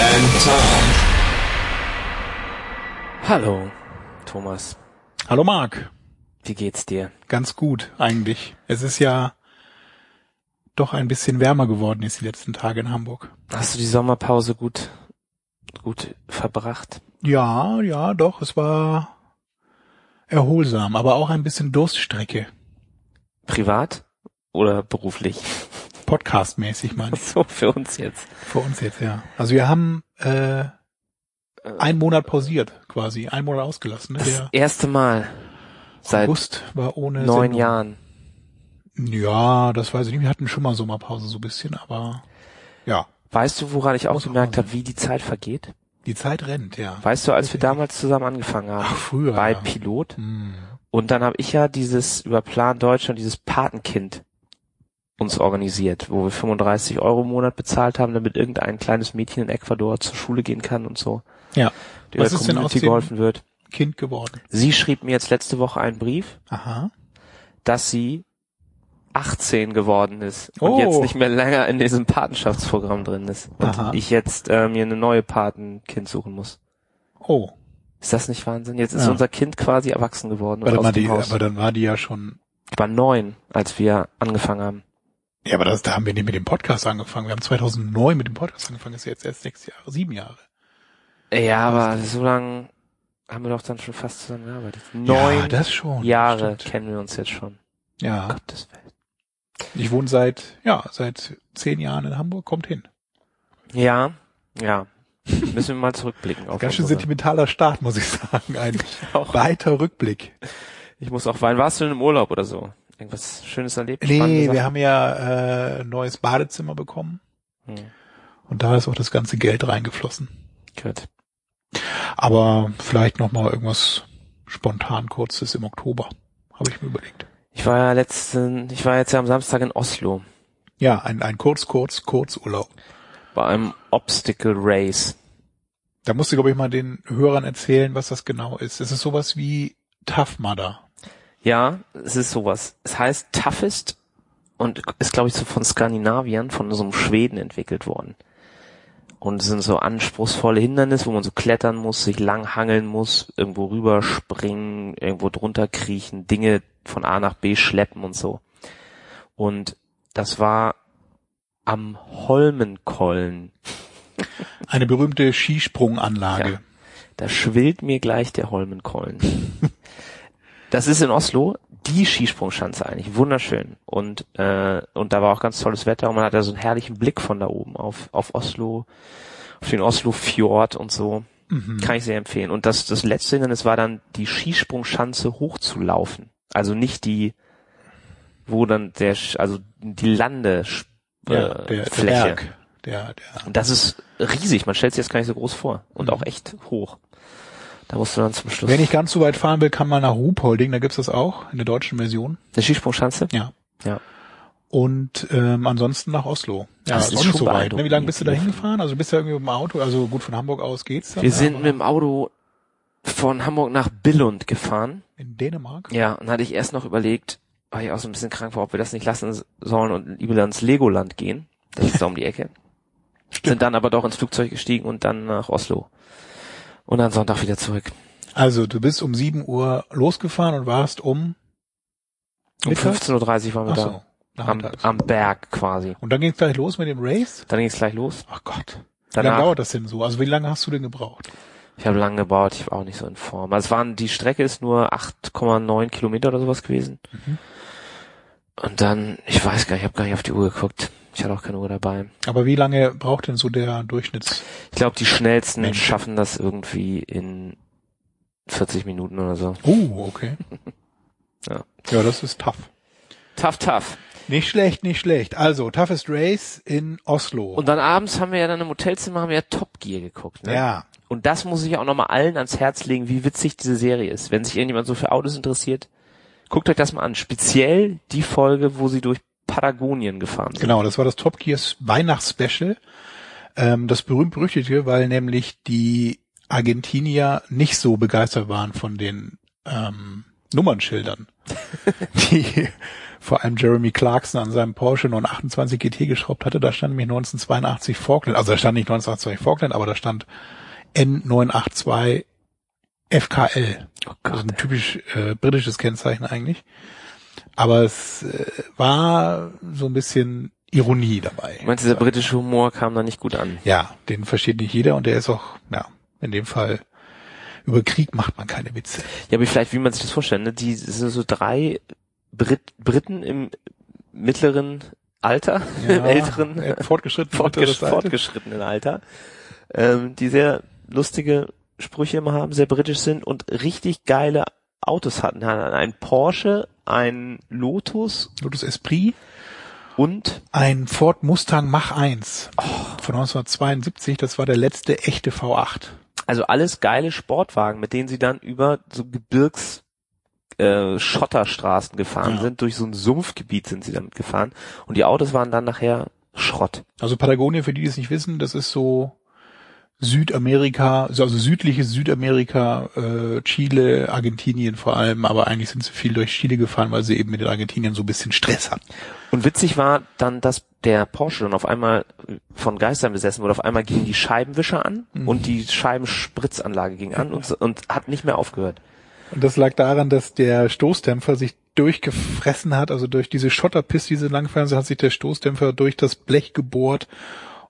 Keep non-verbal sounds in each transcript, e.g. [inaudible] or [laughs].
and Tom. Hallo, Thomas. Hallo Marc. Wie geht's dir? Ganz gut eigentlich. Es ist ja doch ein bisschen wärmer geworden jetzt die letzten Tage in Hamburg. Hast du die Sommerpause gut, gut verbracht? Ja, ja, doch, es war erholsam, aber auch ein bisschen Durststrecke. Privat oder beruflich? Podcastmäßig meine ich. So, für uns jetzt. Für uns jetzt, ja. Also wir haben äh, einen Monat pausiert quasi, einen Monat ausgelassen. Ne? Das Der erste Mal seit August war ohne neun Sendung. Jahren. Ja, das weiß ich nicht. Wir hatten schon mal Sommerpause so ein bisschen, aber ja, Weißt du, woran ich auch gemerkt habe, wie die Zeit vergeht? die Zeit rennt, ja. Weißt du, als wir damals zusammen angefangen haben, Ach, früher, bei ja. Pilot, Hm. und dann habe ich ja dieses über Plan Deutschland, dieses Patenkind uns organisiert, wo wir 35 Euro im Monat bezahlt haben, damit irgendein kleines Mädchen in Ecuador zur Schule gehen kann und so. Ja. Der Was ist denn aus Community dem geholfen wird. Kind geworden? Sie schrieb mir jetzt letzte Woche einen Brief, Aha. dass sie 18 geworden ist und Oh. jetzt nicht mehr länger in diesem Patenschaftsprogramm drin ist und Aha. ich jetzt äh, mir eine neue Patenkind suchen muss. Oh. Ist das nicht Wahnsinn? Jetzt ist Ja. unser Kind quasi erwachsen geworden und Warte aus mal, dem die, Haus. aber dann war die ja schon. Ich war neun, als wir angefangen haben. Ja, aber das, da haben wir nicht mit dem Podcast angefangen. Wir haben 2009 mit dem Podcast angefangen. Das ist jetzt erst sechs Jahre, sieben Jahre. Ja, aber so lang haben wir doch dann schon fast zusammengearbeitet. Neun ja, schon. Jahre Stimmt. kennen wir uns jetzt schon. Ja. Gottes Willen. Ich wohne seit, ja, seit zehn Jahren in Hamburg. Kommt hin. Ja, ja. Müssen wir mal zurückblicken auf Ganz schön sentimentaler Start, muss ich sagen. Ein [laughs] auch. weiter Rückblick. Ich muss auch weinen. Warst du denn im Urlaub oder so? Irgendwas Schönes erlebt? Nee, wir haben ja äh, ein neues Badezimmer bekommen. Hm, Und da ist auch das ganze Geld reingeflossen. gut. Aber vielleicht noch mal irgendwas spontan kurzes im Oktober. Habe ich mir überlegt. Ich war ja letzten, ich war jetzt ja am Samstag in Oslo Ja, ein, ein kurz, kurz, Kurzurlaub. bei einem Obstacle Race. Da musst du, glaube ich, mal den Hörern erzählen, was das genau ist. Es ist sowas wie Tough Mudder. Ja, es ist sowas. Es heißt Toughest und ist, glaube ich, so von Skandinaviern, von so einem Schweden entwickelt worden. Und es sind so anspruchsvolle Hindernisse, wo man so klettern muss, sich lang hangeln muss, irgendwo rüberspringen, irgendwo drunter kriechen, Dinge von A nach B schleppen und so. Und das war am Holmenkollen. Eine berühmte Skisprunganlage. Ja. Da schwillt mir gleich der Holmenkollen. [laughs] das ist in Oslo die Skisprungschanze eigentlich, wunderschön. Und äh, und da war auch ganz tolles Wetter und man hat da so einen herrlichen Blick von da oben auf auf Oslo, auf den Oslo Fjord und so. Mhm. Kann ich sehr empfehlen. Und das das letzte Hindernis war dann die Skisprungschanze hochzulaufen. Also nicht die, wo dann der also die Lande äh, Ja, der, der. Berg. Der, der, Und das ist riesig, man stellt sich jetzt gar nicht so groß vor. Und Mhm. auch echt hoch. Da musst du dann zum Schluss. wer nicht ganz so weit fahren will, kann mal nach Ruhpolding. Da gibt's das auch in der deutschen Version. Eine Skisprungschanze? Ja. Ja. Und ähm, ansonsten nach Oslo. Ja, Das ist ist auch nicht so weit. Ne? Wie lange bist du da hingefahren? Also bist du irgendwie mit dem Auto? Also gut, von Hamburg aus geht's dann. Wir sind aber mit dem Auto von Hamburg nach Billund gefahren. in Dänemark. Ja, und hatte ich erst noch überlegt, weil ich auch so ein bisschen krank war, ob wir das nicht lassen sollen und lieber ins Legoland gehen. Das ist da um die Ecke. [laughs] Sind dann aber doch ins Flugzeug gestiegen und dann nach Oslo. Und dann Sonntag wieder zurück. Also du bist um 7 Uhr losgefahren und warst um Um Mittags? 15.30 Uhr waren wir Ach da. so, Am, am Berg quasi. Und dann ging es gleich los mit dem Race? Dann ging es gleich los. Ach Gott. Wie lange Danach, dauert das denn so? Also wie lange hast du denn gebraucht? ich habe lange gebaut, ich war auch nicht so in Form. Also es waren, die Strecke ist nur 8,9 Kilometer oder sowas gewesen. Mhm. Und dann, ich weiß gar nicht, ich habe gar nicht auf die Uhr geguckt. Ich hatte auch keine Uhr dabei. Aber wie lange braucht denn so der Durchschnitts? Ich glaube, die schnellsten Mensch. schaffen das irgendwie in 40 Minuten oder so. Oh, okay. [laughs] Ja. Ja, das ist tough. Tough, tough. Nicht schlecht, nicht schlecht. Also, Toughest Race in Oslo. Und dann abends haben wir ja dann im Hotelzimmer haben wir ja Top Gear geguckt. Ne? ja, Und das muss ich auch nochmal allen ans Herz legen, wie witzig diese Serie ist. Wenn sich irgendjemand so für Autos interessiert, guckt euch das mal an. Speziell die Folge, wo sie durch Patagonien gefahren sind. genau, das war das Top Gears Weihnachtsspecial. Ähm, das berühmt-berüchtigte, weil nämlich die Argentinier nicht so begeistert waren von den ähm, Nummernschildern, [laughs] die vor allem Jeremy Clarkson an seinem Porsche 928 GT geschraubt hatte. Da stand nämlich 1982 Falkland, also da stand nicht 1982 Falkland, aber da stand N982 FKL. Oh Also Gott. ein typisch äh, britisches Kennzeichen eigentlich. Aber es äh, war so ein bisschen Ironie dabei. Meinst du, dieser britische Humor kam da nicht gut an? Ja, den versteht nicht jeder und der ist auch, ja, in dem Fall über Krieg macht man keine Witze. Ja, aber vielleicht, wie man sich das vorstellt, ne? Die sind so drei Brit Briten im mittleren Alter, im [laughs] älteren, äh, fortgeschritten, [laughs] fortgesch fortgeschrittenen Alter, ähm, die sehr lustige Sprüche immer haben, sehr britisch sind und richtig geile Autos hatten. Hatten Ein Porsche, ein Lotus Lotus Esprit, und ein Ford Mustang Mach 1 von 1972. Das war der letzte echte V8. also alles geile Sportwagen, mit denen sie dann über so Gebirgs äh, Schotterstraßen gefahren Ja. sind, durch so ein Sumpfgebiet sind sie damit gefahren und die Autos waren dann nachher Schrott. Also Patagonien, für die, die es nicht wissen, das ist so Südamerika, also südliches Südamerika, äh, Chile, Argentinien vor allem, aber eigentlich sind sie viel durch Chile gefahren, weil sie eben mit den Argentiniern so ein bisschen Stress hatten. Und witzig war dann, dass der Porsche dann auf einmal von Geistern besessen wurde. Auf einmal gingen die Scheibenwischer an und die Scheibenspritzanlage ging an und, und hat nicht mehr aufgehört. Und das lag daran, dass der Stoßdämpfer sich durchgefressen hat, also durch diese Schotterpiste, die sie langgefahren sind, hat sich der Stoßdämpfer durch das Blech gebohrt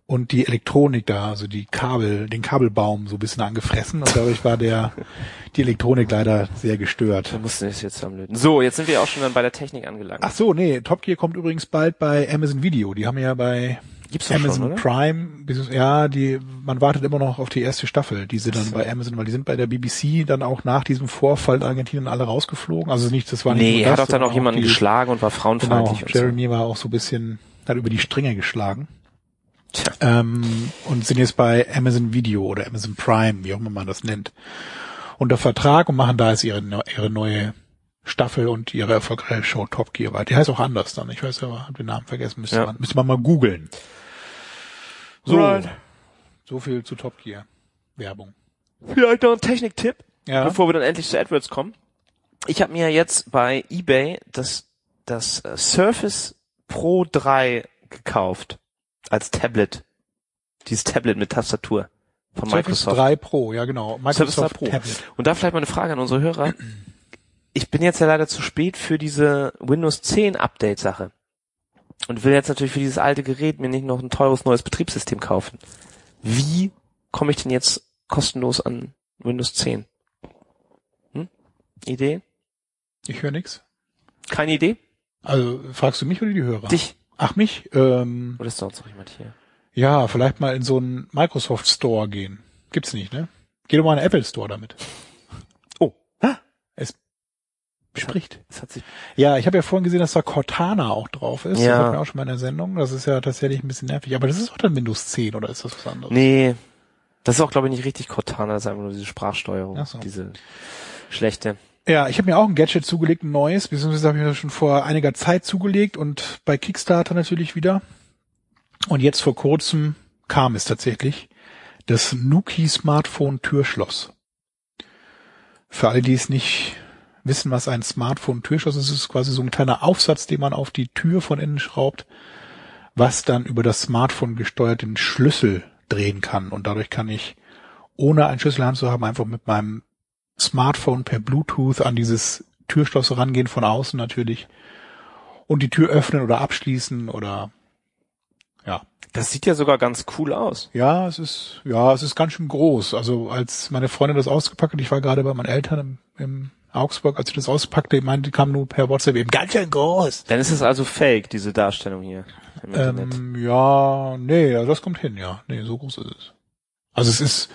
und die Elektronik da, also die Kabel, den Kabelbaum so ein bisschen angefressen und dadurch war der, [laughs] die Elektronik leider sehr gestört. Wir mussten das jetzt zusammenlöten. So, jetzt sind wir auch schon dann bei der Technik angelangt. Ach so, nee, Top Gear kommt übrigens bald bei Amazon Video. Die haben ja bei Gibt's Amazon schon? Prime, ja, die, man wartet immer noch auf die erste Staffel, die sie dann bei Amazon, weil die sind bei der BBC dann auch nach diesem Vorfall in Argentinien alle rausgeflogen. Also nicht, das war nicht Nee, er hat das, doch dann auch jemanden die, geschlagen und war Genau, frauenfeindlich und Jeremy war auch so ein bisschen, hat über die Stränge geschlagen. Ähm, und sind jetzt bei Amazon Video oder Amazon Prime, wie auch immer man das nennt, unter Vertrag und machen da jetzt ihre, ihre neue Staffel und ihre erfolgreiche Show Top Gear weiter. Die heißt auch anders dann. Ich weiß aber, hab den Namen vergessen, müsste Ja. man, müsste man mal googeln. So, Right. so viel zu Top Gear. Werbung. Vielleicht noch ein Techniktipp, Ja. bevor wir dann endlich zu AdWords kommen. Ich habe mir jetzt bei eBay das, das äh, Surface Pro 3 gekauft als Tablet. Dieses Tablet mit Tastatur von Surface Microsoft. 3 Pro, ja genau. Surface 3 Microsoft Pro. Tablet. Und da vielleicht mal eine Frage an unsere Hörer. Ich bin jetzt ja leider zu spät für diese Windows 10 Update Sache. Und will jetzt natürlich für dieses alte Gerät mir nicht noch ein teures neues Betriebssystem kaufen. Wie komme ich denn jetzt kostenlos an Windows 10? Hm? Idee? Ich höre nix. Keine Idee? Also fragst du mich oder die Hörer? Dich? Ach mich? Ähm, Oder ist sonst noch jemand hier? Ja, vielleicht mal in so einen Microsoft Store gehen. Gibt's nicht, ne? Geh doch mal in den Apple Store damit. [laughs] Oh. Es spricht. Das hat sich, Ja, ich habe ja vorhin gesehen, dass da Cortana auch drauf ist. Ja. Das hatten wir auch schon mal in der Sendung. Das ist ja tatsächlich ein bisschen nervig. Aber das ist auch dann Windows 10 oder ist das was anderes? nee. Das ist auch, glaube ich, nicht richtig Cortana, das ist einfach nur diese Sprachsteuerung. Ach so. Diese schlechte. Ja, ich habe mir auch ein Gadget zugelegt, ein neues, beziehungsweise habe ich mir das schon vor einiger Zeit zugelegt und bei Kickstarter natürlich wieder. Und jetzt vor kurzem kam es tatsächlich das Nuki Smartphone Türschloss. Für alle, die es nicht wissen, was ein Smartphone Türschloss ist, ist es quasi so ein kleiner Aufsatz, den man auf die Tür von innen schraubt, was dann über das Smartphone gesteuert den Schlüssel drehen kann. Und dadurch kann ich, ohne einen Schlüssel zu haben, einfach mit meinem Smartphone per Bluetooth an dieses Türschloss rangehen von außen natürlich und die Tür öffnen oder abschließen oder ja. Das sieht ja sogar ganz cool aus. Ja, es ist ja, es ist ganz schön groß. Also als meine Freundin das ausgepackt hat, ich war gerade bei meinen Eltern im, im Augsburg, als sie das auspackte, ich meinte, die kam nur per WhatsApp eben ganz schön groß. Dann ist es also fake, diese Darstellung hier im Internet. Ähm, ja, nee, also das kommt hin, ja. Nee, so groß ist es. Also es ist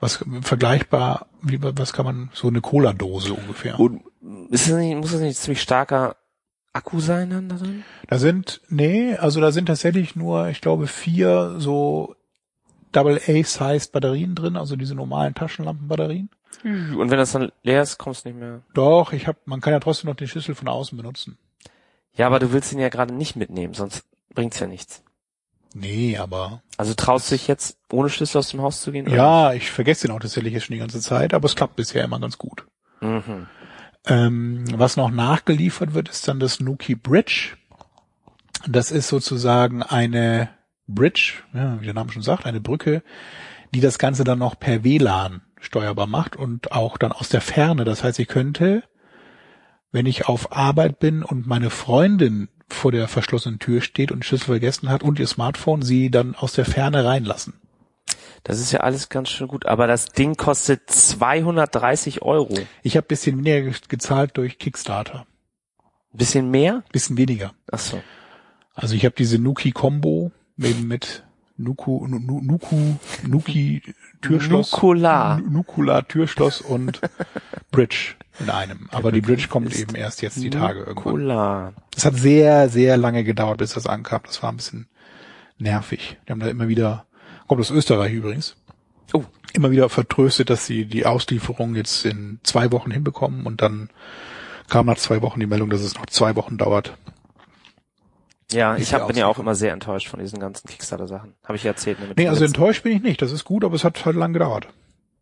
was vergleichbar, wie was kann man so eine Cola Dose ungefähr. Und ist es nicht, muss es nicht ein ziemlich starker Akku sein dann da drin? Da sind, nee, also da sind tatsächlich nur, ich glaube, vier so Double-A-Sized Batterien drin, also diese normalen Taschenlampenbatterien. Und wenn das dann leer ist, kommst du nicht mehr. Doch, ich hab, man kann ja trotzdem noch den Schlüssel von außen benutzen. Ja, aber du willst ihn ja gerade nicht mitnehmen, sonst bringt's ja nichts. Nee, aber Also traust du dich jetzt ohne Schlüssel aus dem Haus zu gehen? oder ja, ich vergesse den auch tatsächlich jetzt schon die ganze Zeit, aber es klappt bisher immer ganz gut. Mhm. Ähm, was noch nachgeliefert wird, ist dann das Nuki Bridge. Das ist sozusagen eine Bridge, ja, wie der Name schon sagt, eine Brücke, die das Ganze dann noch per WLAN steuerbar macht und auch dann aus der Ferne. Das heißt, ich könnte, wenn ich auf Arbeit bin und meine Freundin vor der verschlossenen Tür steht und Schlüssel vergessen hat und ihr Smartphone, sie dann aus der Ferne reinlassen. Das ist ja alles ganz schön gut, aber das Ding kostet 230 Euro. Ich habe bisschen weniger ge- gezahlt durch Kickstarter. Bisschen mehr? Bisschen weniger. Ach so. Also ich habe diese Nuki Combo eben mit Nuku, Nu- Nu- Nuku, Nuki Türschloss. Nukular. Nu- Nukula Türschloss und [laughs] Bridge in einem. Aber die Bridge kommt eben erst jetzt die Tage irgendwann. Cola. Es hat sehr, sehr lange gedauert, bis das ankam. Das war ein bisschen nervig. Die haben da immer wieder, kommt aus Österreich übrigens, Oh, immer wieder vertröstet, dass sie die Auslieferung jetzt in zwei Wochen hinbekommen und dann kam nach zwei Wochen die Meldung, dass es noch zwei Wochen dauert. ja, ich hab, bin ja auch immer sehr enttäuscht von diesen ganzen Kickstarter-Sachen. Habe ich ja erzählt. Ne, Nee, also enttäuscht bin ich nicht. Das ist gut, aber es hat halt lang gedauert.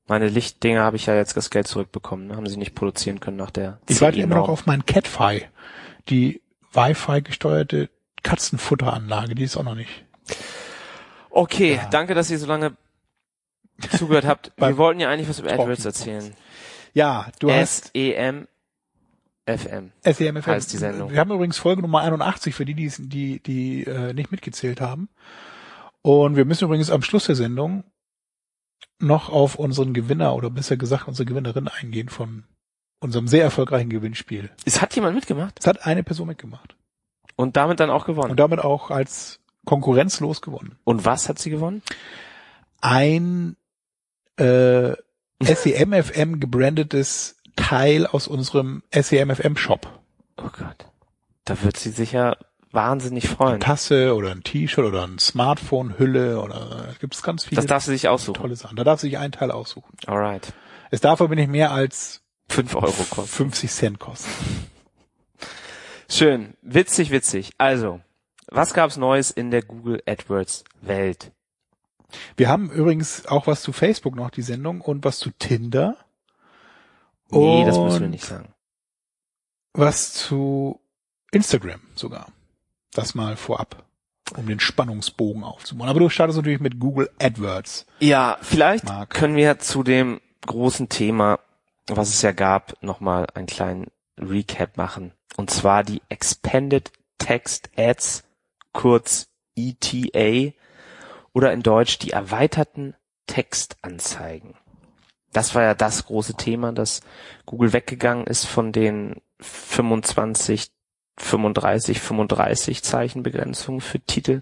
Meine Lichtdinger habe ich ja jetzt das Geld zurückbekommen. Ne? Haben sie nicht produzieren können nach der Ich warte CE immer noch auf mein Catfi. Die Wi-Fi gesteuerte Katzenfutteranlage, die ist auch noch nicht. Okay, Ja. danke, dass ihr so lange zugehört habt. [laughs] Wir wollten ja eigentlich was über AdWords erzählen. Ja, du hast S-E-M FM. SEMFM. heißt die Sendung. Wir haben übrigens Folge Nummer 81 für die, die, die, die äh, nicht mitgezählt haben. Und wir müssen übrigens am Schluss der Sendung noch auf unseren Gewinner oder besser gesagt unsere Gewinnerin eingehen von unserem sehr erfolgreichen Gewinnspiel. Es hat jemand mitgemacht Es hat eine Person mitgemacht und damit dann auch gewonnen. und damit auch als konkurrenzlos gewonnen. Und was hat sie gewonnen? Ein äh, [laughs] SEMFM gebrandetes Teil aus unserem SEMFM Shop. Oh Gott. Da wird sie sicher wahnsinnig freuen. Tasse oder ein T-Shirt oder ein Smartphone-Hülle oder da gibt es ganz viele Das darf sie sich aussuchen. tolle Sachen. Da darf sich ein Teil aussuchen. Alright. Es darf aber nicht mehr als Fünf Euro kosten. 50 Cent kosten. Schön. Witzig, witzig. Also, was gab's Neues in der Google AdWords Welt? Wir haben übrigens auch was zu Facebook noch, die Sendung, und was zu Tinder. Nee, das müssen wir Und nicht sagen. Was zu Instagram sogar. Das mal vorab, um den Spannungsbogen aufzubauen. Aber du startest natürlich mit Google AdWords. Ja, vielleicht Marc. können wir zu dem großen Thema, was es ja gab, nochmal einen kleinen Recap machen. Und zwar die Expanded Text Ads, kurz ETA, oder in Deutsch die erweiterten Textanzeigen. Das war ja das große Thema, dass Google weggegangen ist von den 25, 35, 35 Zeichenbegrenzungen für Titel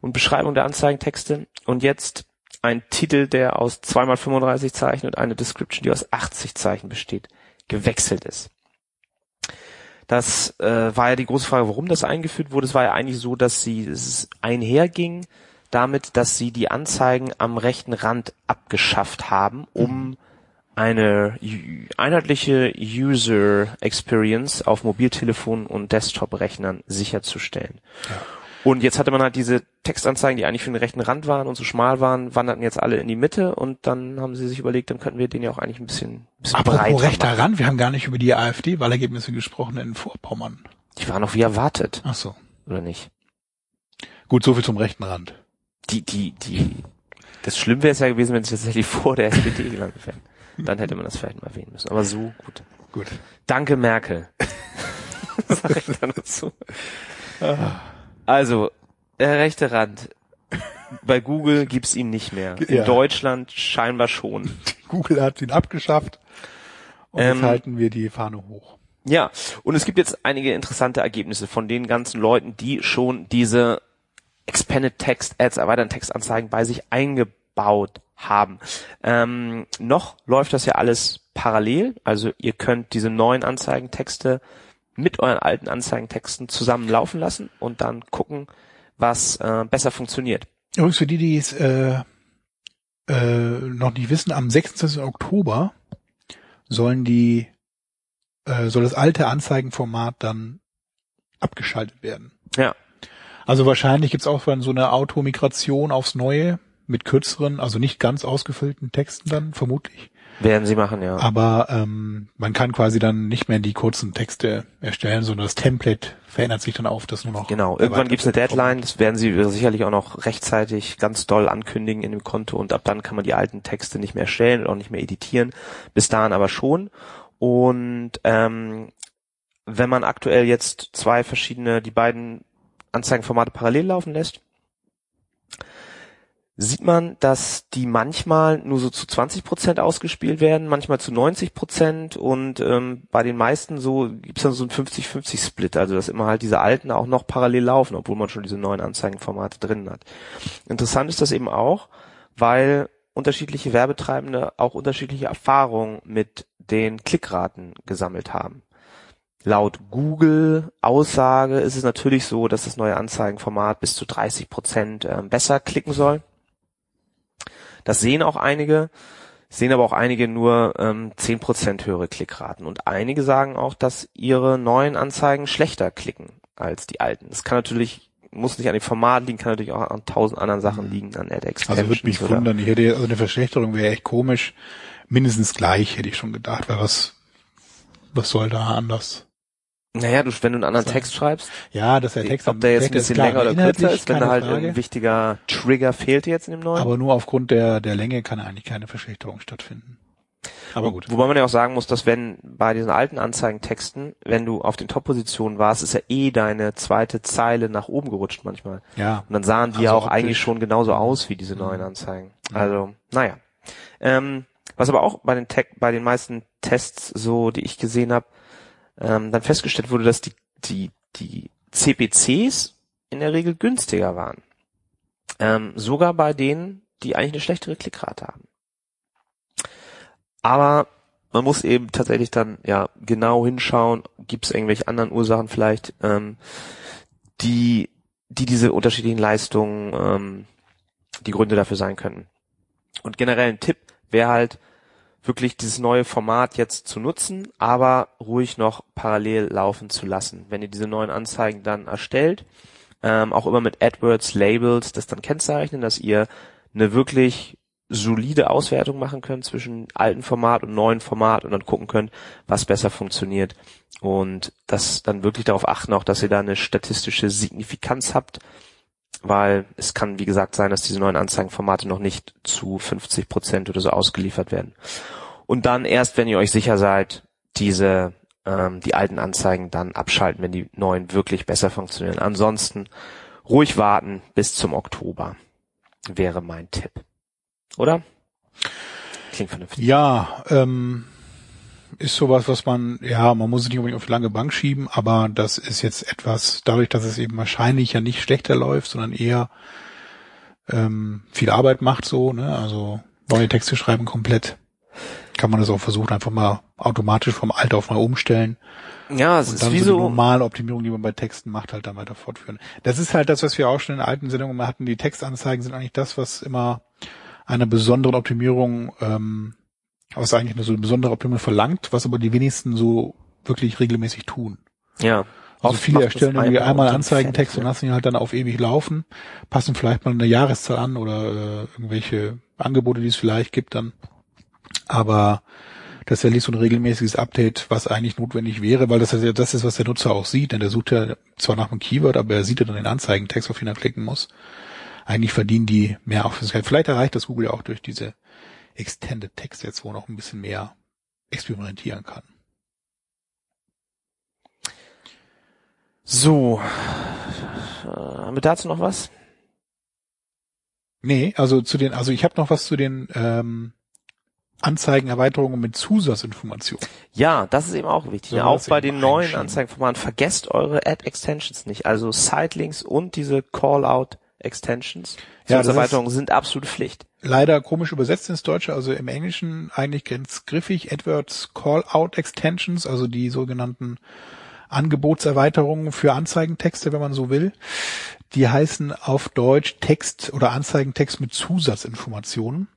und Beschreibung der Anzeigentexte und jetzt ein Titel, der aus 2x35 Zeichen und eine Description, die aus 80 Zeichen besteht, gewechselt ist. Das äh, war ja die große Frage, warum das eingeführt wurde. Es war ja eigentlich so, dass sie es einherging damit, dass sie die Anzeigen am rechten Rand abgeschafft haben, um eine einheitliche User Experience auf Mobiltelefonen und Desktop-Rechnern sicherzustellen. Und jetzt hatte man halt diese Textanzeigen, die eigentlich für den rechten Rand waren und so schmal waren, wanderten jetzt alle in die Mitte und dann haben sie sich überlegt, dann könnten wir den ja auch eigentlich ein bisschen, bisschen Aber breiter rechter machen. Rand, wir haben gar nicht über die AfD-Wahlergebnisse gesprochen in Vorpommern. Die waren noch wie erwartet, Ach so. oder nicht? Gut, so viel zum rechten Rand. Die, die, die, das Schlimm wäre es ja gewesen, wenn sie tatsächlich vor der SPD [laughs] gelandet wären. Dann hätte man das vielleicht mal erwähnen müssen. Aber so, gut. Gut. Danke, Merkel. [laughs] Sag ich dann dazu. Also, der rechte Rand. Bei Google gibt's ihn nicht mehr. In Ja. Deutschland scheinbar schon. Google hat ihn abgeschafft. Und Ähm, jetzt halten wir die Fahne hoch. Ja, und es gibt jetzt einige interessante Ergebnisse von den ganzen Leuten, die schon diese Expanded Text Ads, erweiterten Textanzeigen bei sich eingebaut haben. Ähm, noch läuft das ja alles parallel, also ihr könnt diese neuen Anzeigentexte mit euren alten Anzeigentexten zusammen laufen lassen und dann gucken, was äh, besser funktioniert. Übrigens für die, die es äh, äh, noch nicht wissen, am 26. Oktober sollen die äh, soll das alte Anzeigenformat dann abgeschaltet werden. Ja. Also wahrscheinlich gibt's auch dann so eine Automigration aufs Neue mit kürzeren, also nicht ganz ausgefüllten Texten dann, vermutlich. Werden sie machen, ja. Aber ähm, man kann quasi dann nicht mehr die kurzen Texte erstellen, sondern das Template verändert sich dann auf, das nur noch. Genau, irgendwann gibt's eine Deadline, das werden sie sicherlich auch noch rechtzeitig ganz doll ankündigen in dem Konto und ab dann kann man die alten Texte nicht mehr erstellen und auch nicht mehr editieren. Bis dahin aber schon. Und ähm, wenn man aktuell jetzt zwei verschiedene, die beiden Anzeigenformate parallel laufen lässt, sieht man, dass die manchmal nur so zu 20 Prozent ausgespielt werden, manchmal zu 90 Prozent und ähm, bei den meisten so gibt's dann so ein 50-50-Split, also dass immer halt diese alten auch noch parallel laufen, obwohl man schon diese neuen Anzeigenformate drin hat. Interessant ist das eben auch, weil unterschiedliche Werbetreibende auch unterschiedliche Erfahrungen mit den Klickraten gesammelt haben. Laut Google Aussage ist es natürlich so, dass das neue Anzeigenformat bis zu 30 Prozent ähm, besser klicken soll. Das sehen auch einige, sehen aber auch einige nur ähm, 10% höhere Klickraten. Und einige sagen auch, dass ihre neuen Anzeigen schlechter klicken als die alten. Das kann natürlich, muss nicht an dem Format liegen, kann natürlich auch an tausend anderen Sachen Mhm. liegen, an AdX. Also würde mich wundern, ich hätte, also eine Verschlechterung wäre echt komisch. Mindestens gleich, hätte ich schon gedacht, weil was, was soll da anders? Naja, du, wenn du einen anderen So. Text schreibst, Ja, dass der Text ob der jetzt ein bisschen länger oder kürzer ist, wenn da halt Frage, ein wichtiger Trigger fehlt jetzt in dem neuen. Aber nur aufgrund der, der Länge kann eigentlich keine Verschlechterung stattfinden. Aber gut. Wobei man ja auch sagen muss, dass wenn bei diesen alten Anzeigentexten, wenn du auf den Top-Positionen warst, ist ja eh deine zweite Zeile nach oben gerutscht manchmal. Ja. Und dann sahen die Also ja auch eigentlich schon genauso aus wie diese neuen Anzeigen. Also, naja. Ähm, was aber auch bei den Tech, bei den meisten Tests so, die ich gesehen habe, ähm, dann festgestellt wurde, dass die, die, die CPCs in der Regel günstiger waren. Ähm, sogar bei denen, die eigentlich eine schlechtere Klickrate haben. Aber man muss eben tatsächlich dann ja genau hinschauen, gibt es irgendwelche anderen Ursachen vielleicht, ähm, die, die diese unterschiedlichen Leistungen ähm, die Gründe dafür sein könnten. Und generell ein Tipp wäre halt wirklich dieses neue Format jetzt zu nutzen, aber ruhig noch parallel laufen zu lassen. Wenn ihr diese neuen Anzeigen dann erstellt, ähm, auch immer mit AdWords Labels das dann kennzeichnen, dass ihr eine wirklich solide Auswertung machen könnt zwischen alten Format und neuen Format und dann gucken könnt, was besser funktioniert und das dann wirklich darauf achten auch, dass ihr da eine statistische Signifikanz habt, weil es kann, wie gesagt, sein, dass diese neuen Anzeigenformate noch nicht zu 50 Prozent oder so ausgeliefert werden. Und dann erst, wenn ihr euch sicher seid, diese ähm, die alten Anzeigen dann abschalten, wenn die neuen wirklich besser funktionieren. Ansonsten ruhig warten bis zum Oktober wäre mein Tipp. Oder? Klingt vernünftig. Ja, ähm, ist sowas, was man, ja, man muss es nicht unbedingt auf die lange Bank schieben, aber das ist jetzt etwas, dadurch, dass es eben wahrscheinlich ja nicht schlechter läuft, sondern eher ähm, viel Arbeit macht so, ne? Also neue Texte schreiben komplett. Kann man das auch versuchen, einfach mal automatisch vom Alt auf neu umstellen. Ja, es ist wie so die normale Optimierung, die man bei Texten macht, halt dann weiter fortführen. Das ist halt das, was wir auch schon in alten Sendungen mal hatten. Die Textanzeigen sind eigentlich das, was immer einer besonderen Optimierung, ähm, was eigentlich nur so eine besondere Optimierung verlangt, was aber die wenigsten so wirklich regelmäßig tun. ja. Also viele erstellen irgendwie einmal Anzeigentext und fertig, lassen ihn halt dann auf ewig laufen, passen vielleicht mal eine Jahreszahl an oder äh, irgendwelche Angebote, die es vielleicht gibt dann. Aber das ist ja nicht so ein regelmäßiges Update, was eigentlich notwendig wäre, weil das ist ja das ist, was der Nutzer auch sieht, denn der sucht ja zwar nach einem Keyword, aber er sieht ja dann den Anzeigentext, auf den er klicken muss. Eigentlich verdienen die mehr Aufmerksamkeit. Vielleicht erreicht das Google ja auch durch diese Extended Text jetzt, wo man noch ein bisschen mehr experimentieren kann. So. Äh, haben wir dazu noch was? Nee, also zu den, also ich habe noch was zu den ähm, Anzeigenerweiterungen mit Zusatzinformationen. Ja, das ist eben auch wichtig. Sollen Ne? Auch bei den neuen? Anzeigenformaten vergesst eure Ad-Extensions nicht. Also Sitelinks und diese Call-out-Extensions. Ja, ist- Erweiterungen sind absolute Pflicht. Leider komisch übersetzt ins Deutsche, also im Englischen eigentlich ganz griffig, AdWords Call-out Extensions, also die sogenannten Angebotserweiterungen für Anzeigentexte, wenn man so will. Die heißen auf Deutsch Text oder Anzeigentext mit Zusatzinformationen,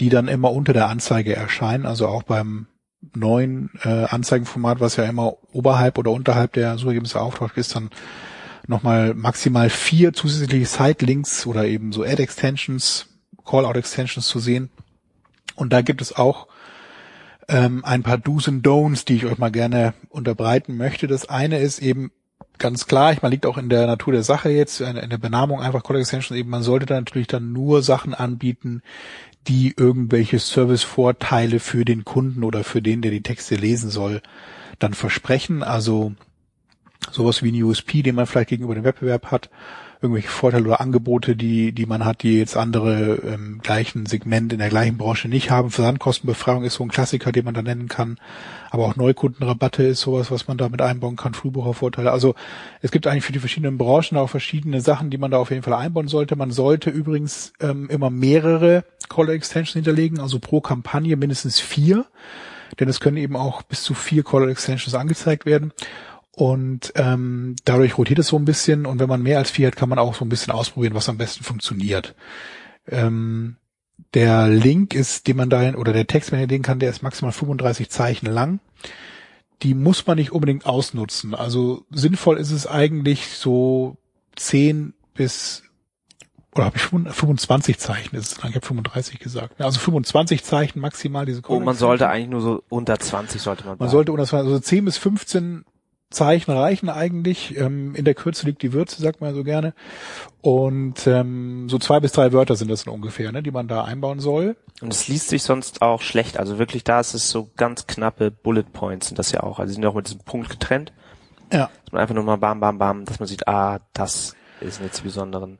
die dann immer unter der Anzeige erscheinen, also auch beim neuen äh, Anzeigenformat, was ja immer oberhalb oder unterhalb der Suchergebnisse auftaucht, ist dann nochmal maximal vier zusätzliche Site-Links oder eben so Ad-Extensions, Call-out-Extensions zu sehen. Und da gibt es auch ähm, ein paar Do's und Don'ts, die ich euch mal gerne unterbreiten möchte. Das eine ist eben ganz klar, ich meine, liegt auch in der Natur der Sache jetzt, in, in der Benamung einfach Call Extensions eben, man sollte da natürlich dann nur Sachen anbieten, die irgendwelche Servicevorteile für den Kunden oder für den, der die Texte lesen soll, dann versprechen. Also sowas wie ein USP, den man vielleicht gegenüber dem Wettbewerb hat, irgendwelche Vorteile oder Angebote, die, die man hat, die jetzt andere im ähm, gleichen Segment in der gleichen Branche nicht haben. Versandkostenbefreiung ist so ein Klassiker, den man da nennen kann. Aber auch Neukundenrabatte ist sowas, was man da mit einbauen kann, Frühbuchervorteile. Also es gibt eigentlich für die verschiedenen Branchen auch verschiedene Sachen, die man da auf jeden Fall einbauen sollte. Man sollte übrigens ähm, immer mehrere Caller Extensions hinterlegen, also pro Kampagne mindestens vier. Denn es können eben auch bis zu vier Caller Extensions angezeigt werden. Und ähm, dadurch rotiert es so ein bisschen und wenn man mehr als vier hat, kann man auch so ein bisschen ausprobieren, was am besten funktioniert. Ähm, der Link ist, den man dahin, oder der Text, wenn ihr den kann, der ist maximal 35 Zeichen lang. Die muss man nicht unbedingt ausnutzen. Also sinnvoll ist es eigentlich so 10 bis oder habe ich 25 Zeichen ist es Ich habe 35 gesagt. Also 25 Zeichen maximal diese Code. Und man sollte eigentlich nur so unter 20 sollte man. Man sollte unter 20, also 10 bis 15 Zeichen reichen eigentlich. Ähm, in der Kürze liegt die Würze, sagt man ja so gerne. Und ähm, so zwei bis drei Wörter sind das dann ungefähr, ne, die man da einbauen soll. Und es liest sich sonst auch schlecht. Also wirklich da ist es so ganz knappe Bullet Points sind das ja auch. Also die sind auch mit diesem Punkt getrennt. Ja. Dass man einfach nur mal bam, bam, bam, dass man sieht, ah, das ist jetzt die besonderen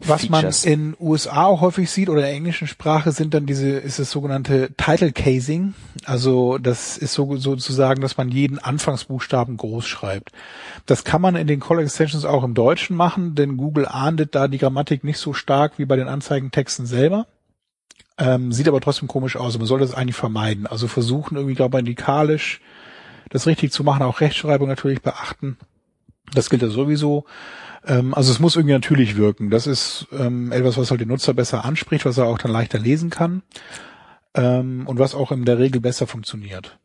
was Features. man in USA auch häufig sieht oder in der englischen Sprache sind dann diese, ist das sogenannte Title Casing. Also das ist so, sozusagen, dass man jeden Anfangsbuchstaben groß schreibt. Das kann man in den Call Extensions auch im Deutschen machen, denn Google ahndet da die Grammatik nicht so stark wie bei den Anzeigentexten selber. Ähm, sieht aber trotzdem komisch aus. Man sollte das eigentlich vermeiden. Also versuchen irgendwie grammatikalisch das richtig zu machen, auch Rechtschreibung natürlich beachten. Das gilt ja sowieso. Ähm, also es muss irgendwie natürlich wirken. Das ist ähm, etwas, was halt den Nutzer besser anspricht, was er auch dann leichter lesen kann ähm, und was auch in der Regel besser funktioniert.